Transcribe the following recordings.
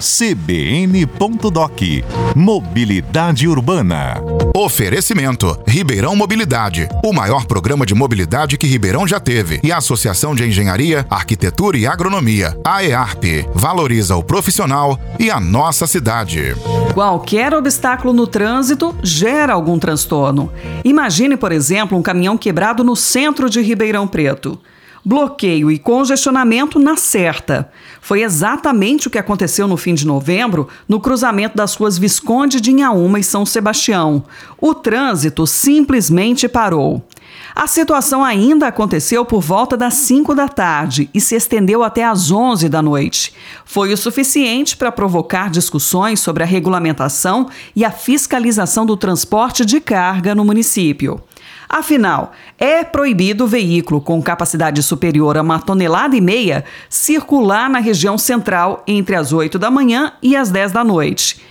cbn.doc Mobilidade Urbana. Oferecimento: Ribeirão Mobilidade, o maior programa de mobilidade que Ribeirão já teve. E a Associação de Engenharia, Arquitetura e Agronomia, AEARP, valoriza o profissional e a nossa cidade. Qualquer obstáculo no trânsito gera algum transtorno. Imagine, por exemplo, um caminhão quebrado no centro de Ribeirão Preto bloqueio e congestionamento na certa. Foi exatamente o que aconteceu no fim de novembro, no cruzamento das ruas Visconde de Inhaúma e São Sebastião. O trânsito simplesmente parou. A situação ainda aconteceu por volta das 5 da tarde e se estendeu até às 11 da noite. Foi o suficiente para provocar discussões sobre a regulamentação e a fiscalização do transporte de carga no município. Afinal, é proibido o veículo com capacidade superior a uma tonelada e meia circular na região central entre as 8 da manhã e as 10 da noite.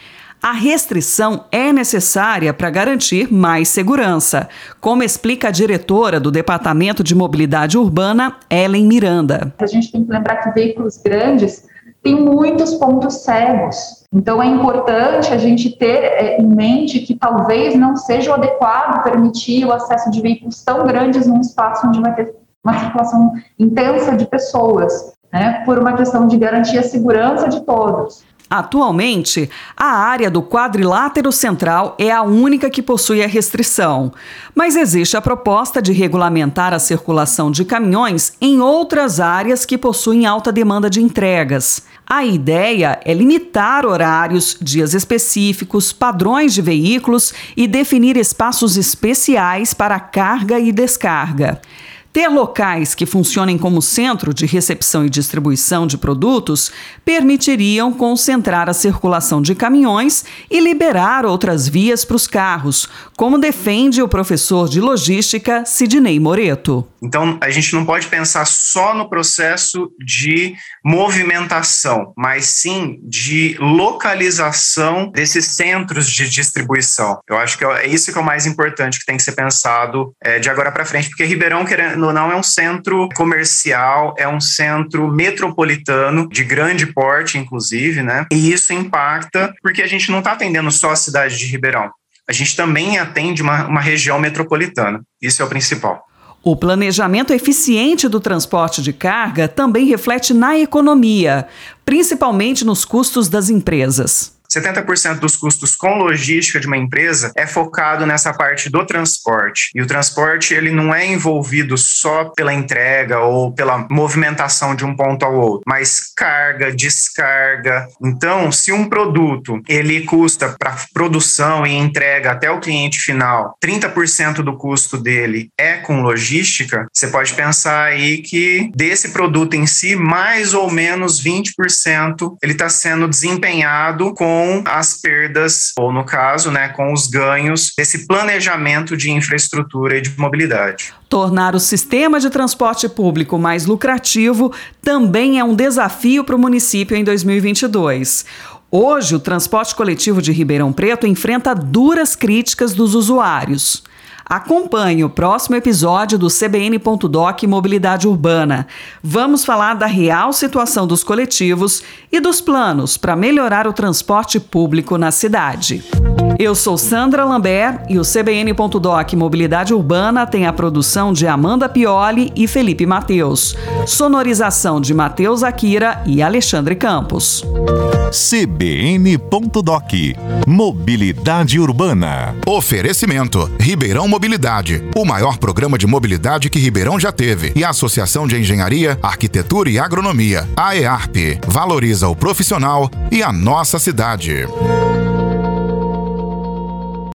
A restrição é necessária para garantir mais segurança, como explica a diretora do Departamento de Mobilidade Urbana, Ellen Miranda. A gente tem que lembrar que veículos grandes têm muitos pontos cegos. Então, é importante a gente ter é, em mente que talvez não seja o adequado permitir o acesso de veículos tão grandes num espaço onde vai ter uma circulação intensa de pessoas, né, por uma questão de garantir a segurança de todos. Atualmente, a área do quadrilátero central é a única que possui a restrição, mas existe a proposta de regulamentar a circulação de caminhões em outras áreas que possuem alta demanda de entregas. A ideia é limitar horários, dias específicos, padrões de veículos e definir espaços especiais para carga e descarga. Ter locais que funcionem como centro de recepção e distribuição de produtos permitiriam concentrar a circulação de caminhões e liberar outras vias para os carros, como defende o professor de logística Sidney Moreto. Então, a gente não pode pensar só no processo de movimentação, mas sim de localização desses centros de distribuição. Eu acho que é isso que é o mais importante que tem que ser pensado é, de agora para frente, porque Ribeirão, querendo ou não, é um centro comercial, é um centro metropolitano, de grande porte, inclusive, né? E isso impacta porque a gente não está atendendo só a cidade de Ribeirão. A gente também atende uma, uma região metropolitana. Isso é o principal. O planejamento eficiente do transporte de carga também reflete na economia, principalmente nos custos das empresas. 70% dos custos com logística de uma empresa é focado nessa parte do transporte. E o transporte ele não é envolvido só pela entrega ou pela movimentação de um ponto ao outro, mas carga, descarga. Então, se um produto ele custa para produção e entrega até o cliente final, 30% do custo dele é com logística, você pode pensar aí que desse produto em si, mais ou menos 20% ele está sendo desempenhado com com as perdas, ou no caso, né, com os ganhos desse planejamento de infraestrutura e de mobilidade. Tornar o sistema de transporte público mais lucrativo também é um desafio para o município em 2022. Hoje, o transporte coletivo de Ribeirão Preto enfrenta duras críticas dos usuários. Acompanhe o próximo episódio do CBN.doc Mobilidade Urbana. Vamos falar da real situação dos coletivos e dos planos para melhorar o transporte público na cidade. Eu sou Sandra Lambert e o CBN.doc Mobilidade Urbana tem a produção de Amanda Pioli e Felipe Mateus. Sonorização de Mateus Akira e Alexandre Campos. CBN.doc Mobilidade Urbana. Oferecimento: Ribeirão Mobilidade, o maior programa de mobilidade que Ribeirão já teve. E a Associação de Engenharia, Arquitetura e Agronomia, AEARP, valoriza o profissional e a nossa cidade.